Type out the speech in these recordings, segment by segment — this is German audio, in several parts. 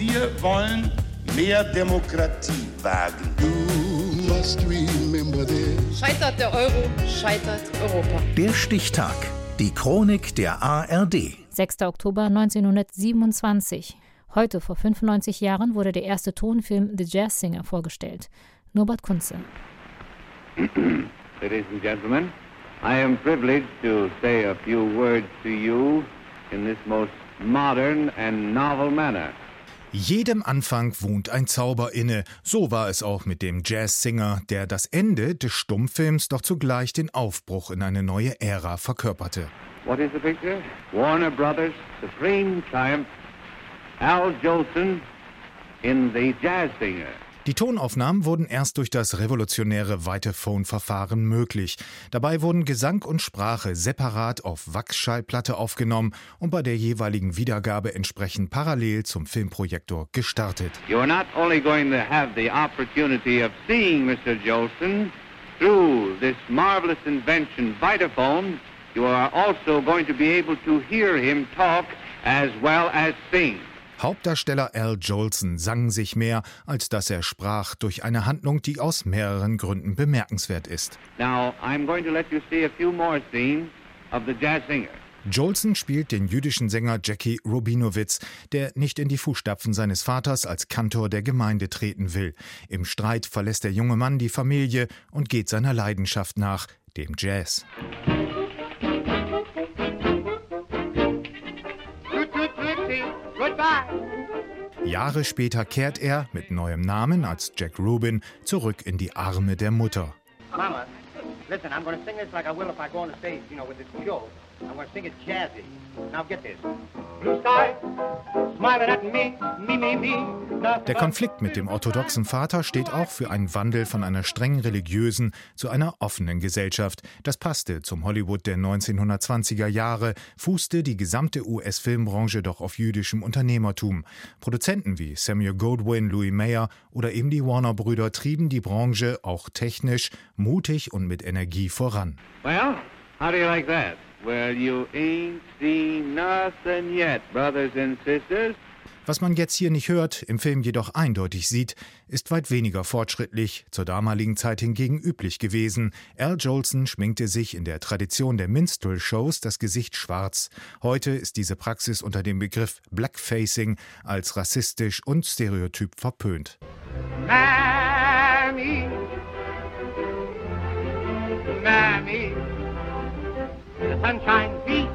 Wir wollen mehr Demokratie wagen. Scheitert der Euro, scheitert Europa. Der Stichtag. Die Chronik der ARD. 6. Oktober 1927. Heute vor 95 Jahren wurde der erste Tonfilm The Jazz Singer vorgestellt. Norbert Kunze. Ladies and gentlemen, I am privileged to say a few words to you in this most modern and novel manner. Jedem Anfang wohnt ein Zauber inne. So war es auch mit dem Jazzsinger, der das Ende des Stummfilms doch zugleich den Aufbruch in eine neue Ära verkörperte. What is the picture? Warner Brothers' supreme triumph. Al Jolson in The Jazz Singer. Die Tonaufnahmen wurden erst durch das revolutionäre Vitaphone-Verfahren möglich. Dabei wurden Gesang und Sprache separat auf Wachsschallplatte aufgenommen und bei der jeweiligen Wiedergabe entsprechend parallel zum Filmprojektor gestartet. You are not only going to have the opportunity of seeing Mr. Jolson through this marvelous invention, Vitaphone, you are also going to be able to hear him talk as well as sing. Hauptdarsteller Al Jolson sang sich mehr, als dass er sprach, durch eine Handlung, die aus mehreren Gründen bemerkenswert ist. Now, I'm going to let you see a few more scenes of the jazz singer. Jolson spielt den jüdischen Sänger Jackie Rubinowitz, der nicht in die Fußstapfen seines Vaters als Kantor der Gemeinde treten will. Im Streit verlässt der junge Mann die Familie und geht seiner Leidenschaft nach, dem Jazz. Jahre später kehrt er mit neuem Namen als Jack Rubin zurück in die Arme der Mutter. Mama, listen, I'm to sing this like I will if I go on the stage, you know, with this show. I'm to sing it jazzy. Now get this. Blue sky, smiling at me, me, me, me. Der Konflikt mit dem orthodoxen Vater steht auch für einen Wandel von einer streng religiösen zu einer offenen Gesellschaft. Das passte zum Hollywood der 1920er Jahre, fußte die gesamte US-Filmbranche doch auf jüdischem Unternehmertum. Produzenten wie Samuel Goldwyn, Louis Mayer oder eben die Warner-Brüder trieben die Branche auch technisch, mutig und mit Energie voran. Well, how do you like that? Well, you ain't seen nothing yet, brothers and sisters. Was man jetzt hier nicht hört, im Film jedoch eindeutig sieht, ist weit weniger fortschrittlich, zur damaligen Zeit hingegen üblich gewesen. Al Jolson schminkte sich in der Tradition der Minstrel-Shows das Gesicht schwarz. Heute ist diese Praxis unter dem Begriff Blackfacing als rassistisch und stereotyp verpönt. Mammy, Mammy, the sunshine east,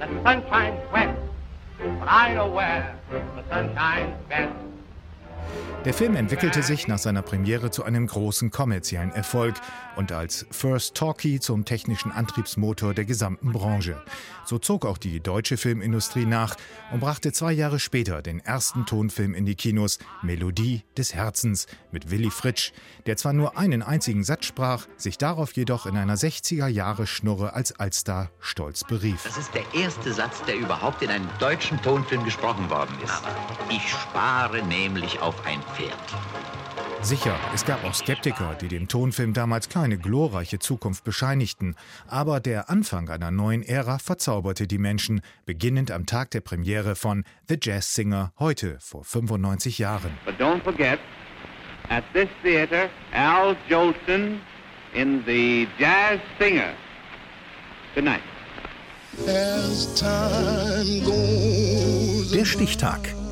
the sunshine west, but I know where. Der Film entwickelte sich nach seiner Premiere zu einem großen kommerziellen Erfolg und als First Talkie zum technischen Antriebsmotor der gesamten Branche. So zog auch die deutsche Filmindustrie nach und brachte zwei Jahre später den ersten Tonfilm in die Kinos, Melodie des Herzens, mit Willy Fritsch, der zwar nur einen einzigen Satz sprach, sich darauf jedoch in einer 60er-Jahre-Schnurre als Allstar stolz berief. Das ist der erste Satz, der überhaupt in einem deutschen Tonfilm gesprochen worden ist. Ich spare nämlich auf ein Pferd. Sicher, es gab auch Skeptiker, die dem Tonfilm damals keine glorreiche Zukunft bescheinigten, aber der Anfang einer neuen Ära verzauberte die Menschen, beginnend am Tag der Premiere von The Jazz Singer heute vor 95 Jahren. But don't forget, at this theater, Al Jolson in The Jazz Singer. Good night. Der Stichtag.